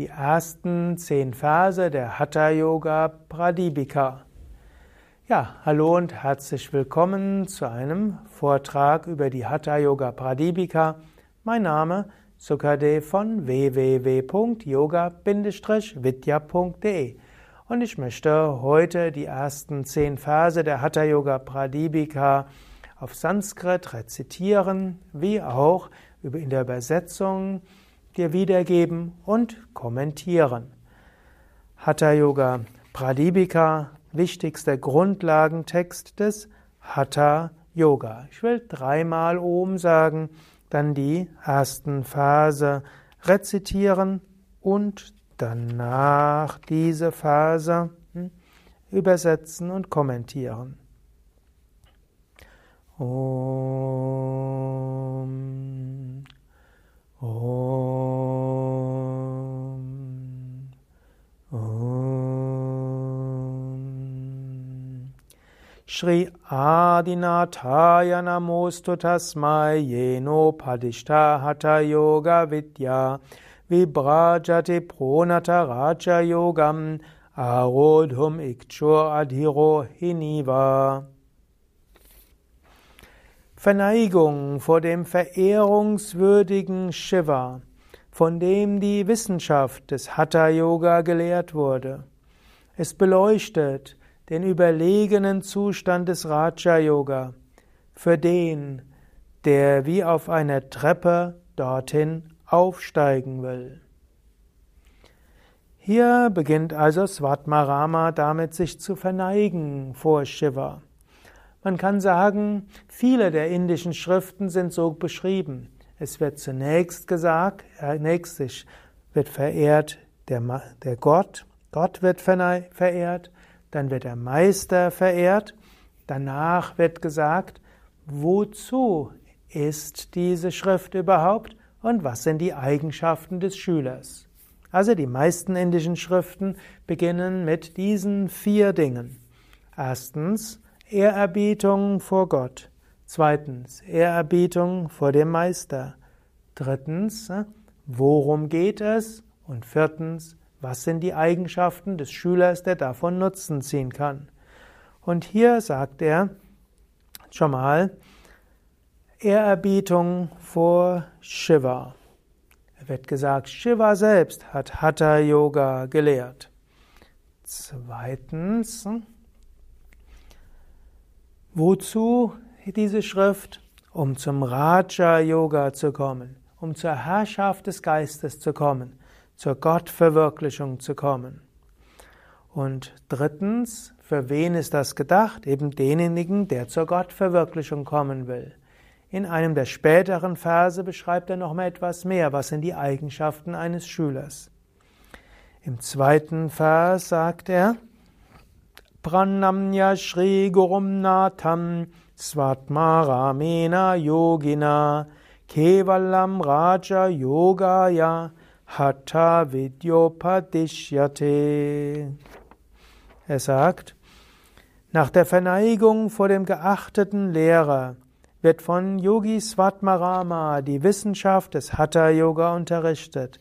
die ersten zehn Verse der Hatha Yoga Pradipika. Ja, hallo und herzlich willkommen zu einem Vortrag über die Hatha Yoga Pradipika. Mein Name Sukade von www.yoga-vidya.de und ich möchte heute die ersten zehn Verse der Hatha Yoga Pradipika auf Sanskrit rezitieren, wie auch in der Übersetzung dir wiedergeben und kommentieren. Hatha Yoga Pradipika, wichtigster Grundlagentext des Hatha Yoga. Ich will dreimal Om sagen, dann die ersten Phase rezitieren und danach diese Phase hm, übersetzen und kommentieren. Om. Shri Adinathaya Namostu Tasmai Yeno Padishta Hatha Yoga Vidya Vibrajati Pronata Raja Yogam Arodhum Ikchur Adhiro Hiniva Verneigung vor dem verehrungswürdigen Shiva, von dem die Wissenschaft des Hatha Yoga gelehrt wurde. Es beleuchtet den überlegenen Zustand des Raja Yoga, für den, der wie auf einer Treppe dorthin aufsteigen will. Hier beginnt also Svatmarama damit, sich zu verneigen vor Shiva. Man kann sagen, viele der indischen Schriften sind so beschrieben. Es wird zunächst gesagt, nächstes wird verehrt der, der Gott, Gott wird verehrt, dann wird der Meister verehrt, danach wird gesagt, wozu ist diese Schrift überhaupt und was sind die Eigenschaften des Schülers. Also die meisten indischen Schriften beginnen mit diesen vier Dingen. Erstens, Ehrerbietung vor Gott. Zweitens, Ehrerbietung vor dem Meister. Drittens, worum geht es? Und viertens, was sind die Eigenschaften des Schülers, der davon Nutzen ziehen kann? Und hier sagt er schon mal Ehrerbietung vor Shiva. Er wird gesagt, Shiva selbst hat Hatha Yoga gelehrt. Zweitens, Wozu diese Schrift? Um zum Raja Yoga zu kommen, um zur Herrschaft des Geistes zu kommen, zur Gottverwirklichung zu kommen. Und drittens, für wen ist das gedacht? Eben denjenigen, der zur Gottverwirklichung kommen will. In einem der späteren Verse beschreibt er noch mal etwas mehr. Was sind die Eigenschaften eines Schülers? Im zweiten Vers sagt er, Pranamya Shri Gurum Natham Svatmaramena Yogina Kevalam Raja Yogaya Hatha Vidyopadishyate. Er sagt, nach der Verneigung vor dem geachteten Lehrer wird von Yogi Svatmarama die Wissenschaft des Hatha Yoga unterrichtet,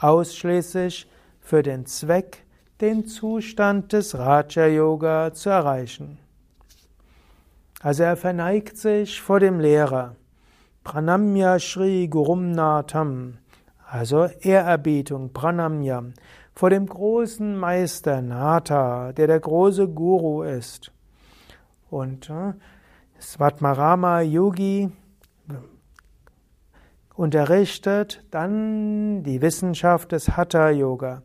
ausschließlich für den Zweck den Zustand des Raja Yoga zu erreichen. Also er verneigt sich vor dem Lehrer. Pranamya Shri Gurum Natham, also Ehrerbietung, Pranamya, vor dem großen Meister Natha, der der große Guru ist. Und äh, Svatmarama Yogi unterrichtet dann die Wissenschaft des Hatha Yoga.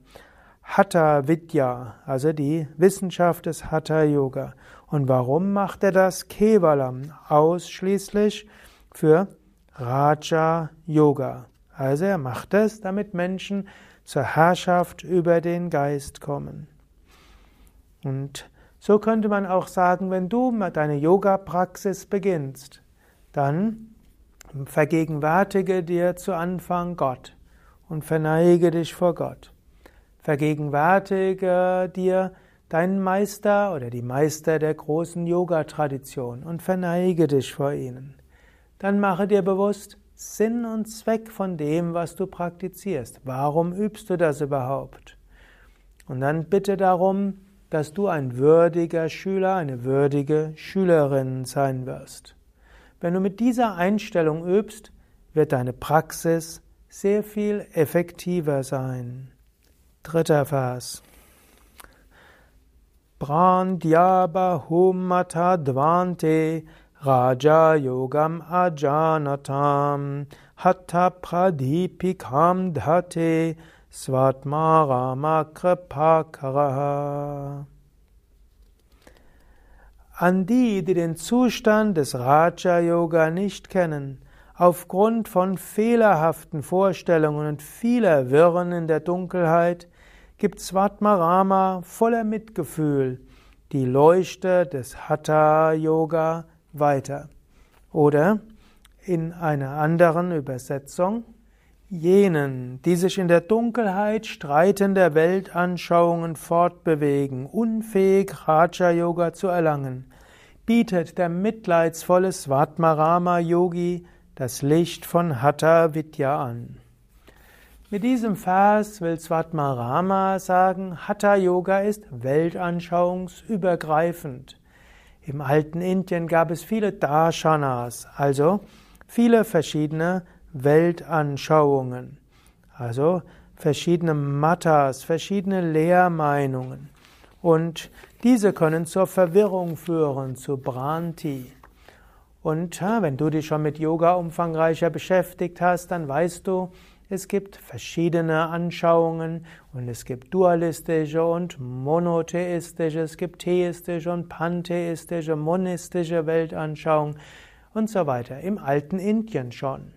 Hatha Vidya, also die Wissenschaft des Hatha Yoga. Und warum macht er das? Kevalam, ausschließlich für Raja Yoga. Also er macht es, damit Menschen zur Herrschaft über den Geist kommen. Und so könnte man auch sagen, wenn du deine Yoga-Praxis beginnst, dann vergegenwärtige dir zu Anfang Gott und verneige dich vor Gott. Vergegenwärtige dir deinen Meister oder die Meister der großen Yoga-Tradition und verneige dich vor ihnen. Dann mache dir bewusst, Sinn und Zweck von dem, was du praktizierst. Warum übst du das überhaupt? Und dann bitte darum, dass du ein würdiger Schüler, eine würdige Schülerin sein wirst. Wenn du mit dieser Einstellung übst, wird deine Praxis sehr viel effektiver sein. Dritter Vers. Brandyaba humata dvante Raja Yogam Ajanatam Hatta Pradipikam Dhate Svatmarama Kripakaraha An die, die den Zustand des Raja Yoga nicht kennen, aufgrund von fehlerhaften Vorstellungen und vieler Wirren in der Dunkelheit, gibt Svatmarama voller Mitgefühl die Leuchte des Hatha Yoga weiter. Oder in einer anderen Übersetzung, jenen, die sich in der Dunkelheit streitender Weltanschauungen fortbewegen, unfähig Raja Yoga zu erlangen, bietet der mitleidsvolle Svatmarama Yogi das Licht von Hatha Vidya an. Mit diesem Vers will Svatmarama sagen, Hatha Yoga ist weltanschauungsübergreifend. Im alten Indien gab es viele Darshanas, also viele verschiedene Weltanschauungen, also verschiedene Mattas, verschiedene Lehrmeinungen. Und diese können zur Verwirrung führen, zu Branti. Und wenn du dich schon mit Yoga umfangreicher beschäftigt hast, dann weißt du, es gibt verschiedene Anschauungen und es gibt dualistische und monotheistische, es gibt theistische und pantheistische, monistische Weltanschauungen und so weiter. Im alten Indien schon.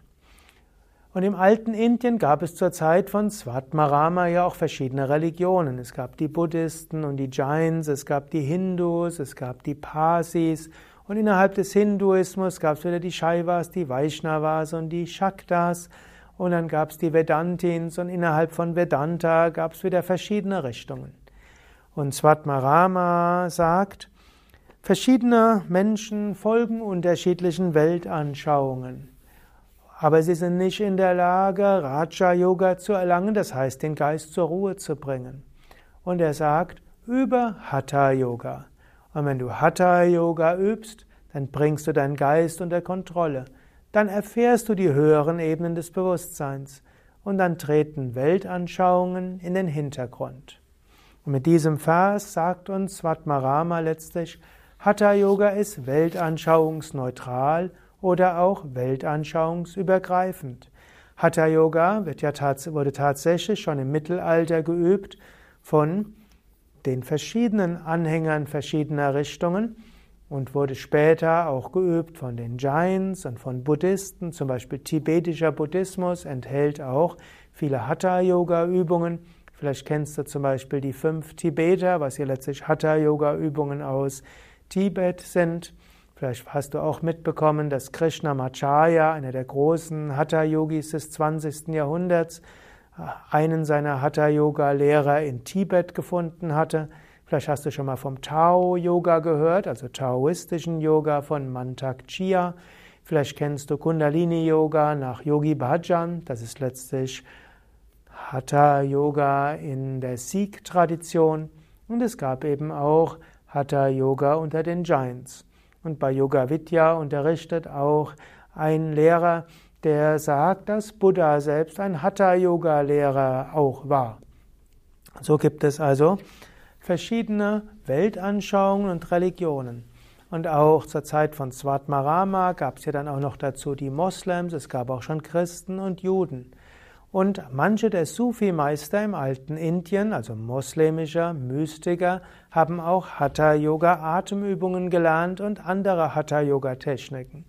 Und im alten Indien gab es zur Zeit von Svatmarama ja auch verschiedene Religionen. Es gab die Buddhisten und die Jains, es gab die Hindus, es gab die Parsis und innerhalb des Hinduismus gab es wieder die Shaivas, die Vaishnavas und die Shaktas. Und dann gab es die Vedantins und innerhalb von Vedanta gab es wieder verschiedene Richtungen. Und Svatmarama sagt, verschiedene Menschen folgen unterschiedlichen Weltanschauungen. Aber sie sind nicht in der Lage, Raja Yoga zu erlangen, das heißt, den Geist zur Ruhe zu bringen. Und er sagt, über Hatha Yoga. Und wenn du Hatha Yoga übst, dann bringst du deinen Geist unter Kontrolle dann erfährst du die höheren Ebenen des Bewusstseins und dann treten Weltanschauungen in den Hintergrund. Und mit diesem Vers sagt uns Svatmarama letztlich, Hatha Yoga ist weltanschauungsneutral oder auch weltanschauungsübergreifend. Hatha Yoga ja wurde tatsächlich schon im Mittelalter geübt von den verschiedenen Anhängern verschiedener Richtungen und wurde später auch geübt von den Jains und von Buddhisten. Zum Beispiel tibetischer Buddhismus enthält auch viele Hatha-Yoga-Übungen. Vielleicht kennst du zum Beispiel die fünf Tibeter, was hier letztlich Hatha-Yoga-Übungen aus Tibet sind. Vielleicht hast du auch mitbekommen, dass Krishnamacharya, einer der großen Hatha-Yogis des 20. Jahrhunderts, einen seiner Hatha-Yoga-Lehrer in Tibet gefunden hatte. Vielleicht hast du schon mal vom Tao-Yoga gehört, also taoistischen Yoga von Mantak Chia. Vielleicht kennst du Kundalini-Yoga nach Yogi Bhajan. Das ist letztlich Hatha-Yoga in der Sikh-Tradition. Und es gab eben auch Hatha-Yoga unter den Giants. Und bei Yoga Vidya unterrichtet auch ein Lehrer, der sagt, dass Buddha selbst ein Hatha-Yoga-Lehrer auch war. So gibt es also verschiedene Weltanschauungen und Religionen. Und auch zur Zeit von Svatmarama gab es ja dann auch noch dazu die Moslems, es gab auch schon Christen und Juden. Und manche der Sufi-Meister im alten Indien, also moslemischer Mystiker, haben auch Hatha-Yoga-Atemübungen gelernt und andere Hatha-Yoga-Techniken.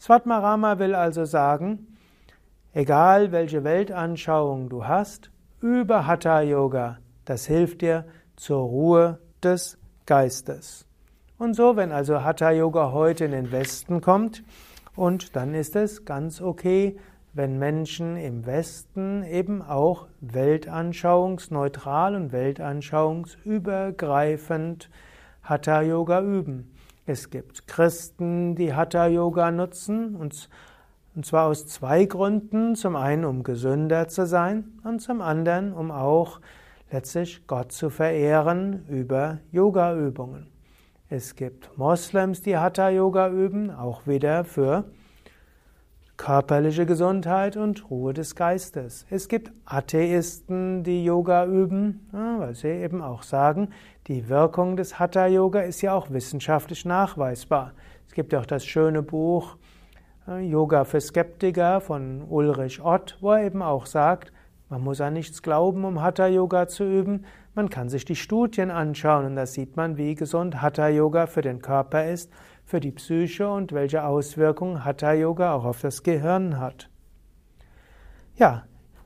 Svatmarama will also sagen, egal welche Weltanschauung du hast, über Hatha-Yoga, das hilft dir, zur Ruhe des Geistes. Und so, wenn also Hatha Yoga heute in den Westen kommt, und dann ist es ganz okay, wenn Menschen im Westen eben auch weltanschauungsneutral und weltanschauungsübergreifend Hatha Yoga üben. Es gibt Christen, die Hatha Yoga nutzen und Und zwar aus zwei Gründen. Zum einen, um gesünder zu sein und zum anderen, um auch letztlich Gott zu verehren über Yoga-Übungen. Es gibt Moslems, die Hatha-Yoga üben, auch wieder für körperliche Gesundheit und Ruhe des Geistes. Es gibt Atheisten, die Yoga üben, weil sie eben auch sagen, die Wirkung des Hatha-Yoga ist ja auch wissenschaftlich nachweisbar. Es gibt auch das schöne Buch äh, Yoga für Skeptiker von Ulrich Ott, wo er eben auch sagt, man muss an nichts glauben, um Hatha Yoga zu üben. Man kann sich die Studien anschauen und da sieht man, wie gesund Hatha Yoga für den Körper ist, für die Psyche und welche Auswirkungen Hatha Yoga auch auf das Gehirn hat. Ja,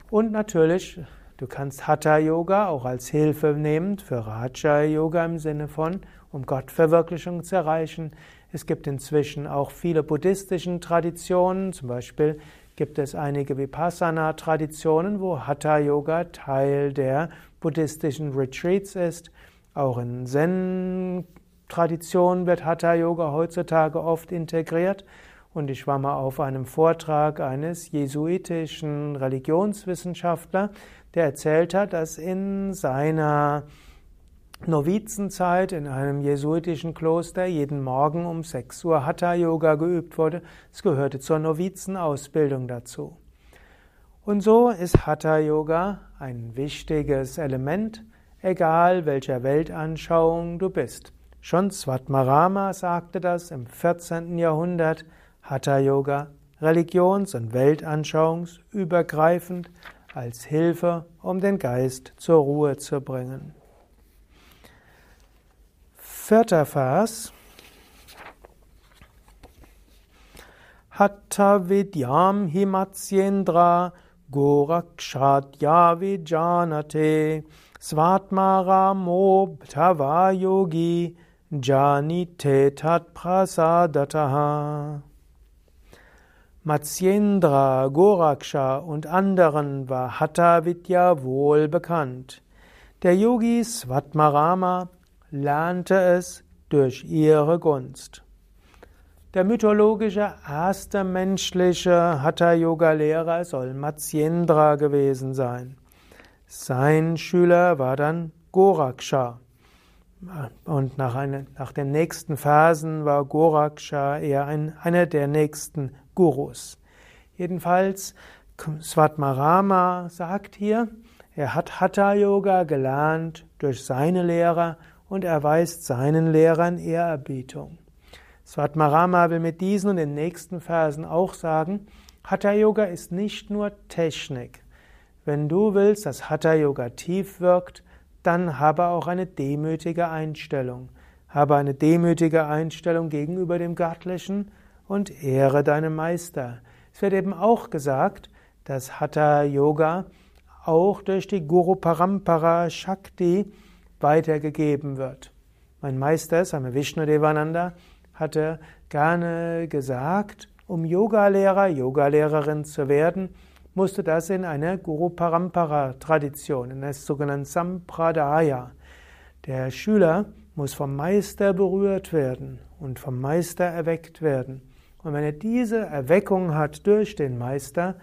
und natürlich, du kannst Hatha Yoga auch als Hilfe nehmen für Raja Yoga im Sinne von, um Gottverwirklichung zu erreichen. Es gibt inzwischen auch viele buddhistischen Traditionen, zum Beispiel gibt es einige Vipassana-Traditionen, wo Hatha-Yoga Teil der buddhistischen Retreats ist. Auch in Zen-Traditionen wird Hatha-Yoga heutzutage oft integriert. Und ich war mal auf einem Vortrag eines jesuitischen Religionswissenschaftlers, der erzählt hat, dass in seiner Novizenzeit in einem jesuitischen Kloster jeden Morgen um 6 Uhr Hatha-Yoga geübt wurde. Es gehörte zur Novizenausbildung dazu. Und so ist Hatha-Yoga ein wichtiges Element, egal welcher Weltanschauung du bist. Schon Svatmarama sagte das im 14. Jahrhundert, Hatha-Yoga religions- und weltanschauungsübergreifend als Hilfe, um den Geist zur Ruhe zu bringen. Vierter Vers. Hatta vidyam himatsyendra gorakshadya vijanate svatmaramo bhtava yogi janite tat prasadataha. Matsyendra, Goraksha und anderen war Hatha Vidya wohl bekannt. Der Yogi Svatmarama lernte es durch ihre Gunst. Der mythologische erste menschliche Hatha-Yoga-Lehrer soll Matsyendra gewesen sein. Sein Schüler war dann Goraksha. Und nach, eine, nach den nächsten Phasen war Goraksha eher ein, einer der nächsten Gurus. Jedenfalls, Svatmarama sagt hier, er hat Hatha-Yoga gelernt durch seine Lehrer und erweist seinen Lehrern Ehrerbietung. Svatmarama will mit diesen und den nächsten Versen auch sagen, Hatha Yoga ist nicht nur Technik. Wenn du willst, dass Hatha Yoga tief wirkt, dann habe auch eine demütige Einstellung. Habe eine demütige Einstellung gegenüber dem Göttlichen und ehre deinen Meister. Es wird eben auch gesagt, dass Hatha Yoga auch durch die Guru Parampara Shakti weitergegeben wird. Mein Meister, Swami Vishnudevananda, hatte gerne gesagt, um Yogalehrer, Yogalehrerin zu werden, musste das in einer Guru Parampara Tradition, in der sogenannten Sampradaya. Der Schüler muss vom Meister berührt werden und vom Meister erweckt werden. Und wenn er diese Erweckung hat durch den Meister,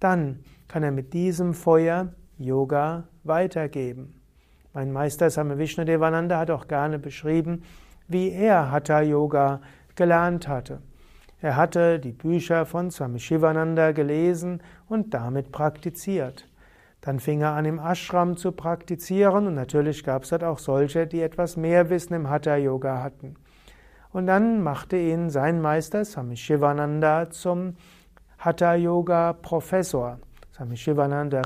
dann kann er mit diesem Feuer Yoga weitergeben. Mein Meister Same Vishnudevananda hat auch gerne beschrieben, wie er Hatha Yoga gelernt hatte. Er hatte die Bücher von Swami Shivananda gelesen und damit praktiziert. Dann fing er an, im Ashram zu praktizieren und natürlich gab es dort auch solche, die etwas mehr Wissen im Hatha Yoga hatten. Und dann machte ihn sein Meister Swami Shivananda zum Hatha Yoga Professor. Swami Shivananda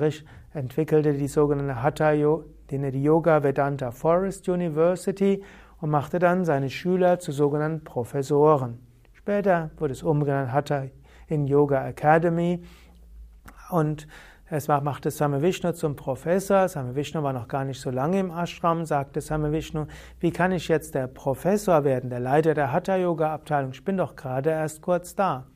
entwickelte die sogenannte Hatha Yoga den Yoga Vedanta Forest University und machte dann seine Schüler zu sogenannten Professoren. Später wurde es umgenannt Hatha in Yoga Academy und es machte Same Vishnu zum Professor. Same Vishnu war noch gar nicht so lange im Ashram, sagte Same Vishnu, wie kann ich jetzt der Professor werden, der Leiter der Hatha Yoga Abteilung? Ich bin doch gerade erst kurz da.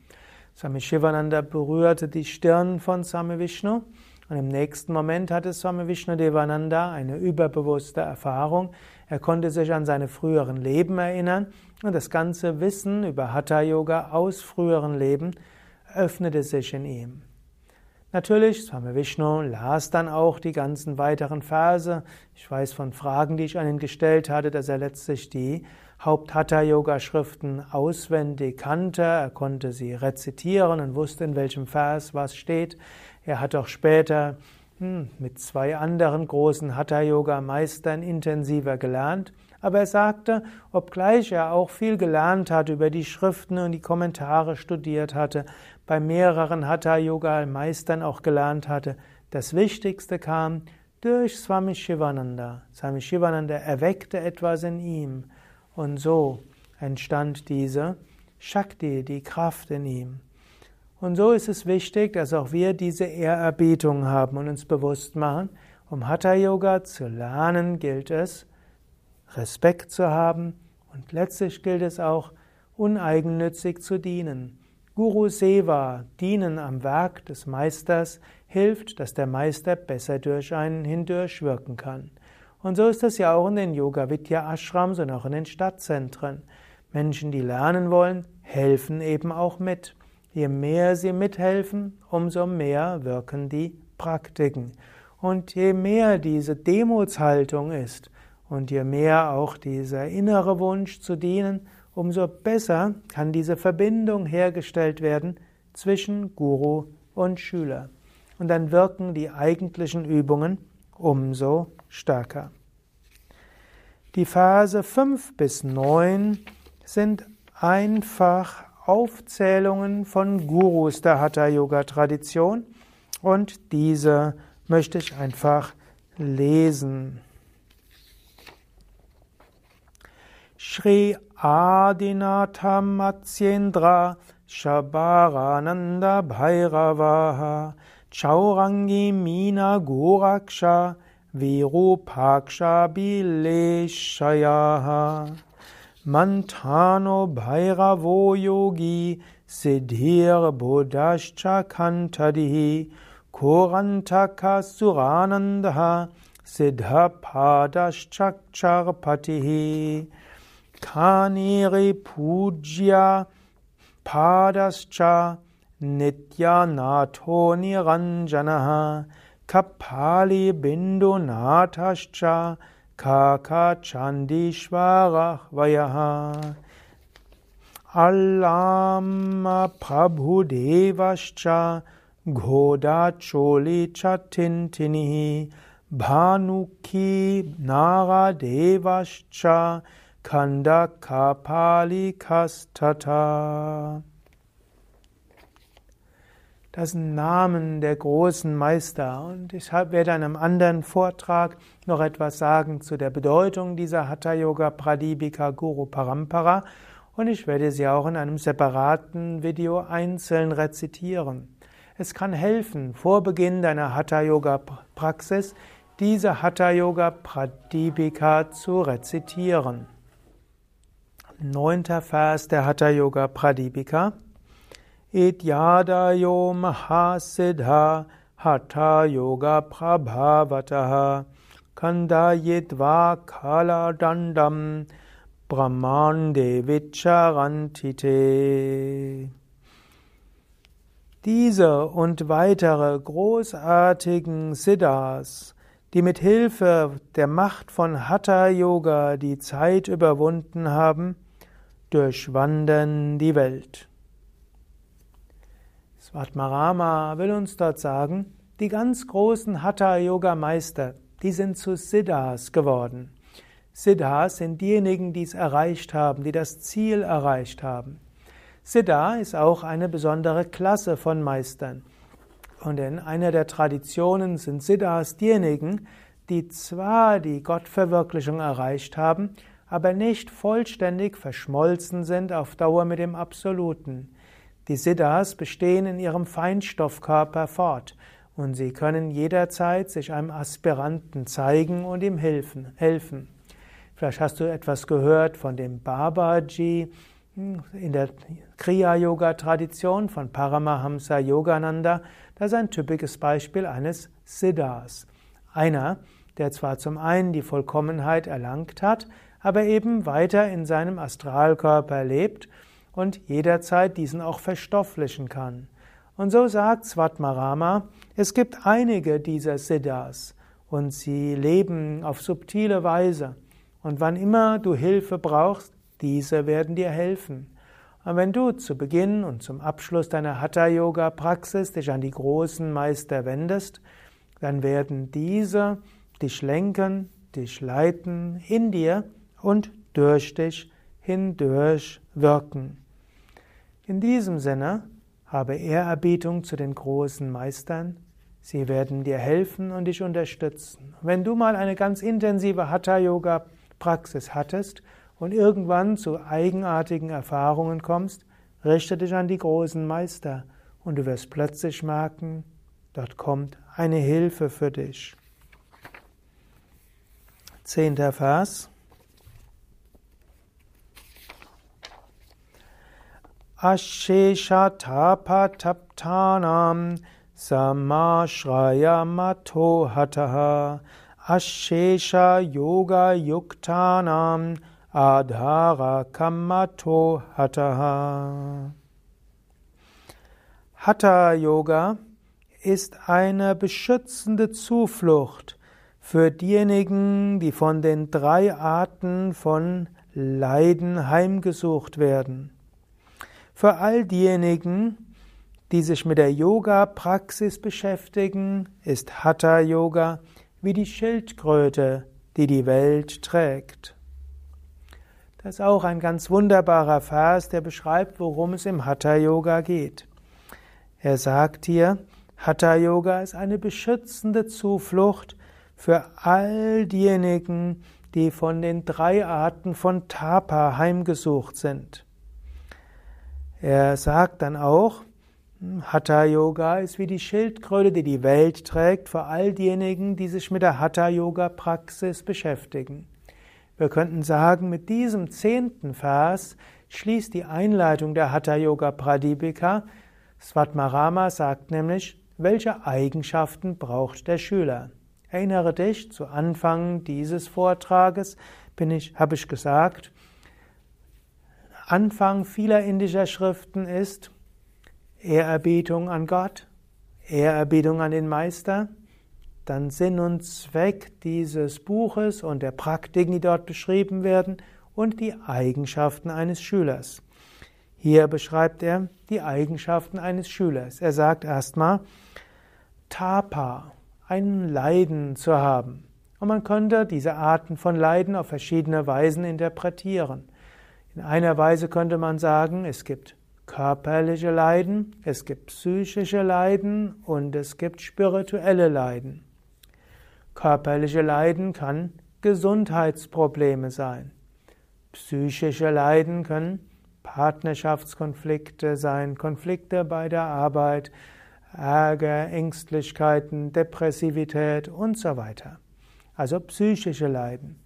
Swami Shivananda berührte die Stirn von Same Vishnu und im nächsten Moment hatte Swami Vishnudevananda eine überbewusste Erfahrung. Er konnte sich an seine früheren Leben erinnern und das ganze Wissen über Hatha Yoga aus früheren Leben öffnete sich in ihm. Natürlich, Swami Vishnu las dann auch die ganzen weiteren Verse. Ich weiß von Fragen, die ich an ihn gestellt hatte, dass er letztlich die Haupt-Hatha-Yoga-Schriften auswendig kannte. Er konnte sie rezitieren und wusste, in welchem Vers was steht. Er hat auch später hm, mit zwei anderen großen Hatha-Yoga-Meistern intensiver gelernt. Aber er sagte, obgleich er auch viel gelernt hat über die Schriften und die Kommentare studiert hatte, bei mehreren Hatha-Yoga-Meistern auch gelernt hatte, das Wichtigste kam durch Swami Shivananda. Swami Shivananda erweckte etwas in ihm und so entstand diese Shakti, die Kraft in ihm. Und so ist es wichtig, dass auch wir diese Ehrerbietung haben und uns bewusst machen, um Hatha Yoga zu lernen, gilt es, Respekt zu haben und letztlich gilt es auch, uneigennützig zu dienen. Guru Seva, Dienen am Werk des Meisters, hilft, dass der Meister besser durch einen hindurch wirken kann. Und so ist es ja auch in den Yoga Vidya Ashrams und auch in den Stadtzentren. Menschen, die lernen wollen, helfen eben auch mit. Je mehr sie mithelfen, umso mehr wirken die Praktiken. Und je mehr diese Demutshaltung ist und je mehr auch dieser innere Wunsch zu dienen, umso besser kann diese Verbindung hergestellt werden zwischen Guru und Schüler. Und dann wirken die eigentlichen Übungen umso stärker. Die Verse 5 bis 9 sind einfach Aufzählungen von Gurus der Hatha-Yoga-Tradition und diese möchte ich einfach lesen. Shri Adinatham Matsyendra Shabarananda Bhairavaha Chaurangi Mina Goraksha Virupaksha Bileshayaha Mantano Bhairavo Yogi Siddhir Bodhascha Kantadihi Korantaka Surananda Siddhapadashchakcharpatihi Kaniri Pujya Padascha Nityanatho Niranjanaha Kapali Bindunathascha Kaka Chandishwarach Vayaha Allama Prabhudevascha Choli Chatintinihi Bhanuki Naradevascha Kanda Kapali Kastata das Namen der großen Meister. Und ich werde in einem anderen Vortrag noch etwas sagen zu der Bedeutung dieser Hatha Yoga Pradipika Guru Parampara. Und ich werde sie auch in einem separaten Video einzeln rezitieren. Es kann helfen, vor Beginn deiner Hatha Yoga Praxis diese Hatha Yoga Pradipika zu rezitieren. Neunter Vers der Hatha Yoga Pradipika. Ityadayo Mahasiddha Hatha Yoga Prabhavataha Kandayitva Kala Dandam Brahmande Vicharantite. Diese und weitere großartigen Siddhas, die mit Hilfe der Macht von Hatha Yoga die Zeit überwunden haben, durchwandern die Welt. Svatmarama will uns dort sagen, die ganz großen Hatha-Yoga-Meister, die sind zu Siddhas geworden. Siddhas sind diejenigen, die es erreicht haben, die das Ziel erreicht haben. Siddha ist auch eine besondere Klasse von Meistern. Und in einer der Traditionen sind Siddhas diejenigen, die zwar die Gottverwirklichung erreicht haben, aber nicht vollständig verschmolzen sind auf Dauer mit dem Absoluten. Die Siddhas bestehen in ihrem Feinstoffkörper fort und sie können jederzeit sich einem Aspiranten zeigen und ihm helfen. helfen. Vielleicht hast du etwas gehört von dem Babaji in der Kriya-Yoga-Tradition von Paramahamsa Yogananda. Das ist ein typisches Beispiel eines Siddhas. Einer, der zwar zum einen die Vollkommenheit erlangt hat, aber eben weiter in seinem Astralkörper lebt und jederzeit diesen auch verstofflichen kann. Und so sagt Svatmarama, es gibt einige dieser Siddhas und sie leben auf subtile Weise. Und wann immer du Hilfe brauchst, diese werden dir helfen. Und wenn du zu Beginn und zum Abschluss deiner Hatha-Yoga-Praxis dich an die großen Meister wendest, dann werden diese dich lenken, dich leiten in dir und durch dich hindurch wirken. In diesem Sinne habe Ehrerbietung zu den großen Meistern. Sie werden dir helfen und dich unterstützen. Wenn du mal eine ganz intensive Hatha-Yoga-Praxis hattest und irgendwann zu eigenartigen Erfahrungen kommst, richte dich an die großen Meister und du wirst plötzlich merken, dort kommt eine Hilfe für dich. Zehnter Vers. Asheshatapataptanam samashrayamato hataha Ashesha Yoga Yuktanam Adhara Kamato Hataha. Hatha Yoga ist eine beschützende Zuflucht für diejenigen, die von den drei Arten von Leiden heimgesucht werden. Für all diejenigen, die sich mit der Yoga-Praxis beschäftigen, ist Hatha Yoga wie die Schildkröte, die die Welt trägt. Das ist auch ein ganz wunderbarer Vers, der beschreibt, worum es im Hatha Yoga geht. Er sagt hier, Hatha Yoga ist eine beschützende Zuflucht für all diejenigen, die von den drei Arten von Tapa heimgesucht sind. Er sagt dann auch, Hatha Yoga ist wie die Schildkröte, die die Welt trägt, für all diejenigen, die sich mit der Hatha Yoga Praxis beschäftigen. Wir könnten sagen, mit diesem zehnten Vers schließt die Einleitung der Hatha Yoga Pradipika. Svatmarama sagt nämlich, welche Eigenschaften braucht der Schüler? Erinnere dich, zu Anfang dieses Vortrages bin ich, habe ich gesagt, Anfang vieler indischer Schriften ist Ehrerbietung an Gott, Ehrerbietung an den Meister, dann Sinn und Zweck dieses Buches und der Praktiken, die dort beschrieben werden, und die Eigenschaften eines Schülers. Hier beschreibt er die Eigenschaften eines Schülers. Er sagt erstmal, Tapa, ein Leiden zu haben. Und man könnte diese Arten von Leiden auf verschiedene Weisen interpretieren. In einer Weise könnte man sagen, es gibt körperliche Leiden, es gibt psychische Leiden und es gibt spirituelle Leiden. Körperliche Leiden kann Gesundheitsprobleme sein. Psychische Leiden können Partnerschaftskonflikte sein, Konflikte bei der Arbeit, Ärger, Ängstlichkeiten, Depressivität und so weiter. Also psychische Leiden.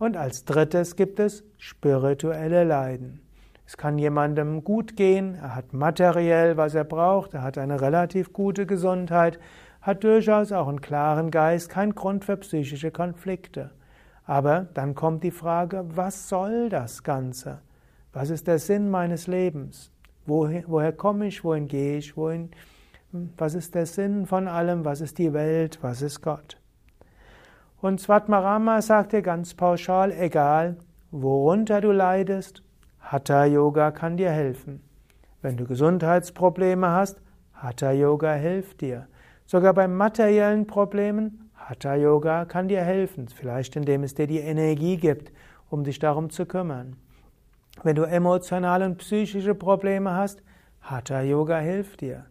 Und als drittes gibt es spirituelle Leiden. Es kann jemandem gut gehen, er hat materiell, was er braucht, er hat eine relativ gute Gesundheit, hat durchaus auch einen klaren Geist, kein Grund für psychische Konflikte. Aber dann kommt die Frage, was soll das Ganze? Was ist der Sinn meines Lebens? Woher, woher komme ich? Wohin gehe ich? Wohin, was ist der Sinn von allem? Was ist die Welt? Was ist Gott? Und Svatmarama sagt dir ganz pauschal, egal worunter du leidest, Hatha Yoga kann dir helfen. Wenn du Gesundheitsprobleme hast, Hatha Yoga hilft dir. Sogar bei materiellen Problemen, Hatha Yoga kann dir helfen, vielleicht indem es dir die Energie gibt, um dich darum zu kümmern. Wenn du emotionale und psychische Probleme hast, Hatha Yoga hilft dir.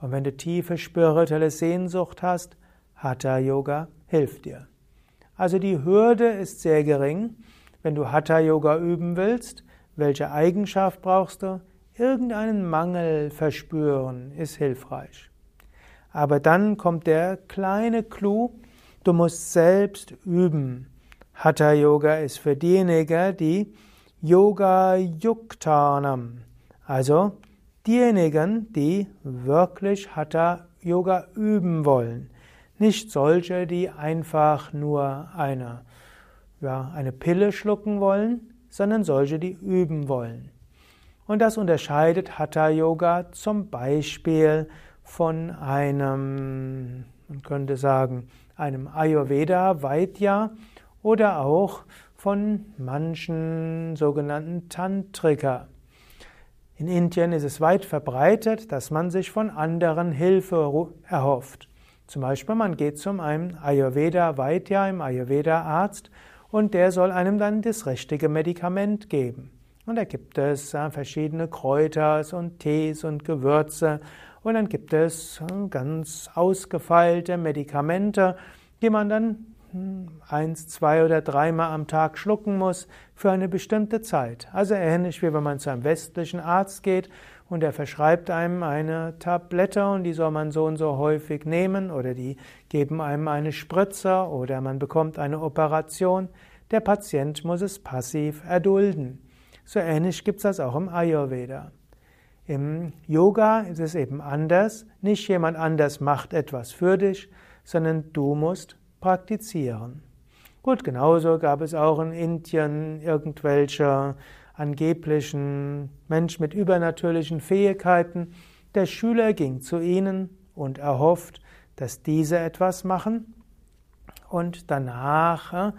Und wenn du tiefe spirituelle Sehnsucht hast, Hatha Yoga hilft dir. Also die Hürde ist sehr gering. Wenn du Hatha Yoga üben willst, welche Eigenschaft brauchst du? Irgendeinen Mangel verspüren ist hilfreich. Aber dann kommt der kleine Clou, du musst selbst üben. Hatha Yoga ist für diejenigen, die Yoga Yuktanam, also diejenigen, die wirklich Hatha Yoga üben wollen. Nicht solche, die einfach nur eine, ja, eine Pille schlucken wollen, sondern solche, die üben wollen. Und das unterscheidet Hatha Yoga zum Beispiel von einem, man könnte sagen, einem Ayurveda Vaidya oder auch von manchen sogenannten Tantrika. In Indien ist es weit verbreitet, dass man sich von anderen Hilfe erhofft. Zum Beispiel, man geht zum einem Ayurveda Vaidya, einem Ayurveda Arzt, und der soll einem dann das richtige Medikament geben. Und da gibt es äh, verschiedene Kräuter und Tees und Gewürze und dann gibt es äh, ganz ausgefeilte Medikamente, die man dann hm, eins, zwei oder dreimal am Tag schlucken muss für eine bestimmte Zeit. Also ähnlich wie wenn man zu einem westlichen Arzt geht und er verschreibt einem eine Tablette und die soll man so und so häufig nehmen oder die geben einem eine Spritze oder man bekommt eine Operation. Der Patient muss es passiv erdulden. So ähnlich gibt es das auch im Ayurveda. Im Yoga ist es eben anders. Nicht jemand anders macht etwas für dich, sondern du musst praktizieren. Gut, genauso gab es auch in Indien irgendwelche angeblichen Menschen mit übernatürlichen Fähigkeiten. Der Schüler ging zu ihnen und erhofft, dass diese etwas machen und danach äh,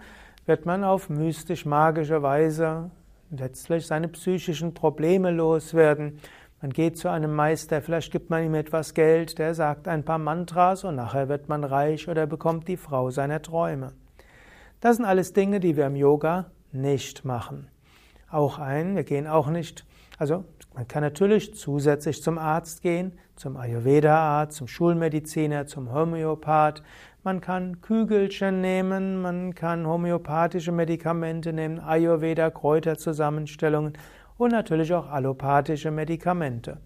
wird man auf mystisch-magische Weise letztlich seine psychischen Probleme loswerden. Man geht zu einem Meister, vielleicht gibt man ihm etwas Geld, der sagt ein paar Mantras und nachher wird man reich oder bekommt die Frau seiner Träume. Das sind alles Dinge, die wir im Yoga nicht machen. Auch ein, wir gehen auch nicht, also man kann natürlich zusätzlich zum Arzt gehen, zum Ayurveda-Arzt, zum Schulmediziner, zum Homöopath, man kann Kügelchen nehmen, man kann homöopathische Medikamente nehmen, Ayurveda, Kräuterzusammenstellungen und natürlich auch allopathische Medikamente.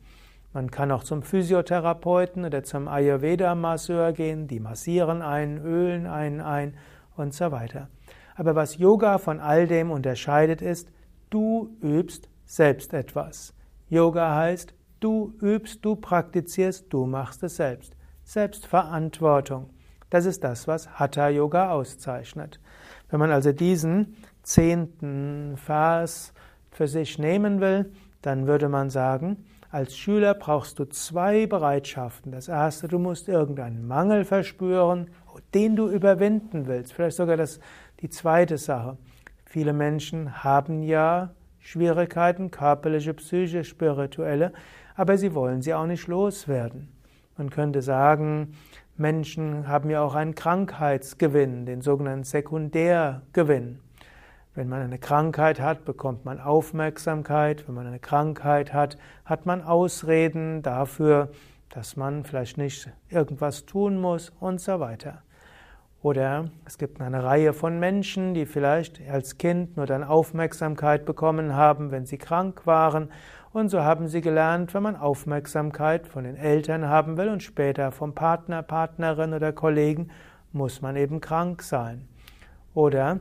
Man kann auch zum Physiotherapeuten oder zum Ayurveda-Masseur gehen, die massieren einen, ölen einen ein und so weiter. Aber was Yoga von all dem unterscheidet ist, du übst selbst etwas. Yoga heißt, du übst, du praktizierst, du machst es selbst. Selbstverantwortung. Das ist das, was Hatha Yoga auszeichnet. Wenn man also diesen zehnten Vers für sich nehmen will, dann würde man sagen, als Schüler brauchst du zwei Bereitschaften. Das erste, du musst irgendeinen Mangel verspüren, den du überwinden willst. Vielleicht sogar das, die zweite Sache. Viele Menschen haben ja Schwierigkeiten, körperliche, psychische, spirituelle, aber sie wollen sie auch nicht loswerden. Man könnte sagen, Menschen haben ja auch einen Krankheitsgewinn, den sogenannten Sekundärgewinn. Wenn man eine Krankheit hat, bekommt man Aufmerksamkeit. Wenn man eine Krankheit hat, hat man Ausreden dafür, dass man vielleicht nicht irgendwas tun muss und so weiter. Oder es gibt eine Reihe von Menschen, die vielleicht als Kind nur dann Aufmerksamkeit bekommen haben, wenn sie krank waren. Und so haben sie gelernt, wenn man Aufmerksamkeit von den Eltern haben will und später vom Partner, Partnerin oder Kollegen, muss man eben krank sein. Oder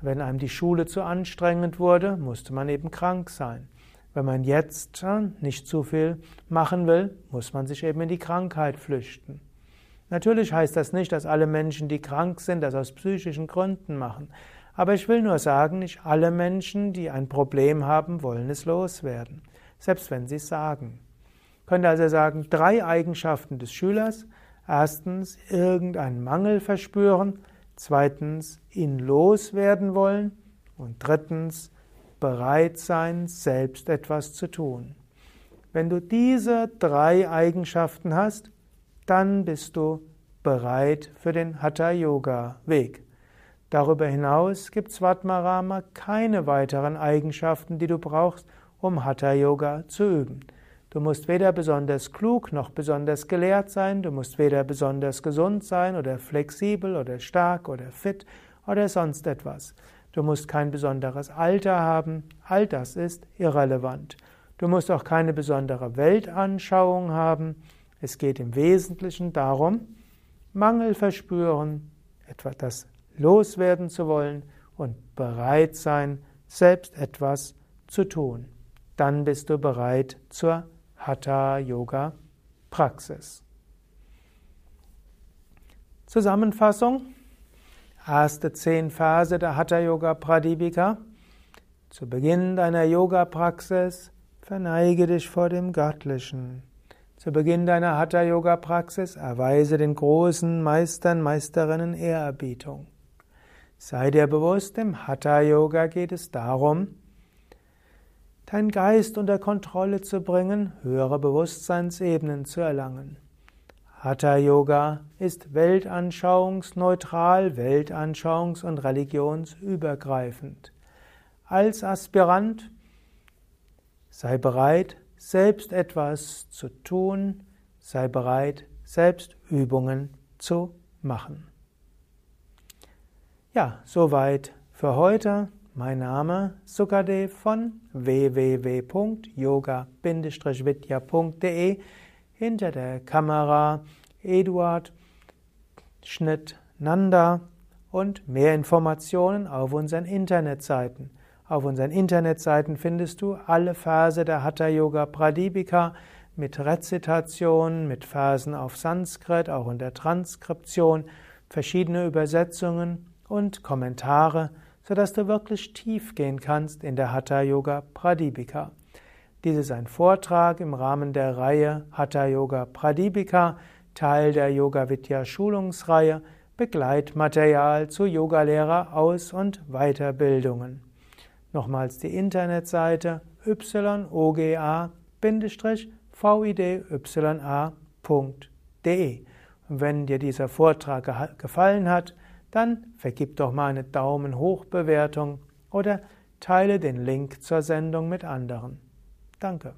wenn einem die Schule zu anstrengend wurde, musste man eben krank sein. Wenn man jetzt äh, nicht zu viel machen will, muss man sich eben in die Krankheit flüchten. Natürlich heißt das nicht, dass alle Menschen, die krank sind, das aus psychischen Gründen machen. Aber ich will nur sagen, nicht alle Menschen, die ein Problem haben, wollen es loswerden, selbst wenn sie es sagen. Ich könnte also sagen, drei Eigenschaften des Schülers. Erstens, irgendeinen Mangel verspüren. Zweitens, ihn loswerden wollen. Und drittens, bereit sein, selbst etwas zu tun. Wenn du diese drei Eigenschaften hast, dann bist du bereit für den Hatha-Yoga-Weg. Darüber hinaus gibt Svatmarama keine weiteren Eigenschaften, die du brauchst, um Hatha-Yoga zu üben. Du musst weder besonders klug noch besonders gelehrt sein, du musst weder besonders gesund sein oder flexibel oder stark oder fit oder sonst etwas. Du musst kein besonderes Alter haben, all das ist irrelevant. Du musst auch keine besondere Weltanschauung haben, es geht im Wesentlichen darum, Mangel verspüren, etwa das loswerden zu wollen und bereit sein, selbst etwas zu tun. Dann bist du bereit zur Hatha-Yoga-Praxis. Zusammenfassung. Erste zehn Phase der Hatha-Yoga-Pradipika. Zu Beginn deiner Yoga-Praxis Verneige dich vor dem Göttlichen. Zu Beginn deiner Hatha-Yoga-Praxis erweise den großen Meistern, Meisterinnen Ehrerbietung. Sei dir bewusst, im Hatha-Yoga geht es darum, deinen Geist unter Kontrolle zu bringen, höhere Bewusstseinsebenen zu erlangen. Hatha-Yoga ist weltanschauungsneutral, weltanschauungs- und religionsübergreifend. Als Aspirant sei bereit, selbst etwas zu tun, sei bereit, selbst Übungen zu machen. Ja, soweit für heute. Mein Name Sukadev von www.yoga-vidya.de Hinter der Kamera Eduard Schnitt Nanda und mehr Informationen auf unseren Internetseiten auf unseren Internetseiten findest du alle Verse der Hatha Yoga Pradipika mit Rezitation, mit Versen auf Sanskrit, auch in der Transkription, verschiedene Übersetzungen und Kommentare, sodass du wirklich tief gehen kannst in der Hatha Yoga Pradipika. Dies ist ein Vortrag im Rahmen der Reihe Hatha Yoga Pradipika, Teil der Yoga Vidya Schulungsreihe, Begleitmaterial zu Yogalehrer Aus- und Weiterbildungen. Nochmals die Internetseite yoga-vidya.de. Wenn dir dieser Vortrag gefallen hat, dann vergib doch mal eine Daumen hoch Bewertung oder teile den Link zur Sendung mit anderen. Danke.